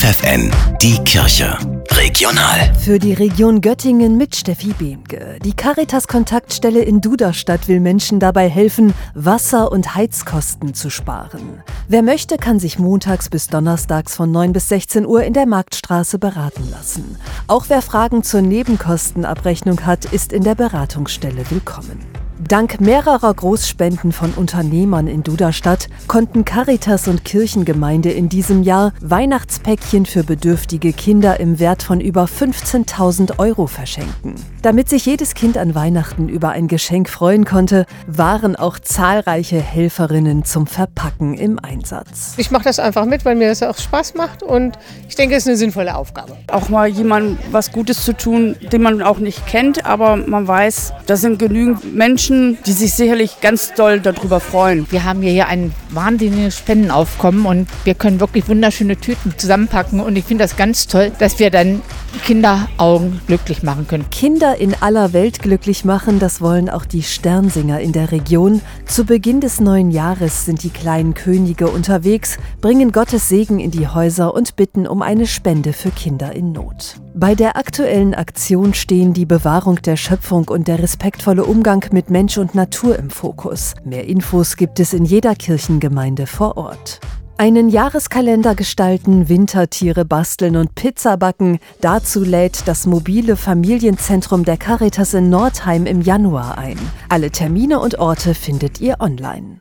FFN, die Kirche. Regional. Für die Region Göttingen mit Steffi Behmke. Die Caritas-Kontaktstelle in Duderstadt will Menschen dabei helfen, Wasser- und Heizkosten zu sparen. Wer möchte, kann sich montags bis donnerstags von 9 bis 16 Uhr in der Marktstraße beraten lassen. Auch wer Fragen zur Nebenkostenabrechnung hat, ist in der Beratungsstelle willkommen. Dank mehrerer Großspenden von Unternehmern in Duderstadt konnten Caritas und Kirchengemeinde in diesem Jahr Weihnachtspäckchen für bedürftige Kinder im Wert von über 15.000 Euro verschenken. Damit sich jedes Kind an Weihnachten über ein Geschenk freuen konnte, waren auch zahlreiche Helferinnen zum Verpacken im Einsatz. Ich mache das einfach mit, weil mir das auch Spaß macht und ich denke, es ist eine sinnvolle Aufgabe. Auch mal jemandem was Gutes zu tun, den man auch nicht kennt, aber man weiß, das sind genügend Menschen, Menschen, die sich sicherlich ganz doll darüber freuen. Wir haben hier ein wahnsinniges Spendenaufkommen und wir können wirklich wunderschöne Tüten zusammenpacken und ich finde das ganz toll, dass wir dann Kinderaugen glücklich machen können. Kinder in aller Welt glücklich machen, das wollen auch die Sternsinger in der Region. Zu Beginn des neuen Jahres sind die kleinen Könige unterwegs, bringen Gottes Segen in die Häuser und bitten um eine Spende für Kinder in Not. Bei der aktuellen Aktion stehen die Bewahrung der Schöpfung und der respektvolle Umgang mit Mensch und Natur im Fokus. Mehr Infos gibt es in jeder Kirchengemeinde vor Ort. Einen Jahreskalender gestalten, Wintertiere basteln und Pizza backen. Dazu lädt das mobile Familienzentrum der Caritas in Nordheim im Januar ein. Alle Termine und Orte findet ihr online.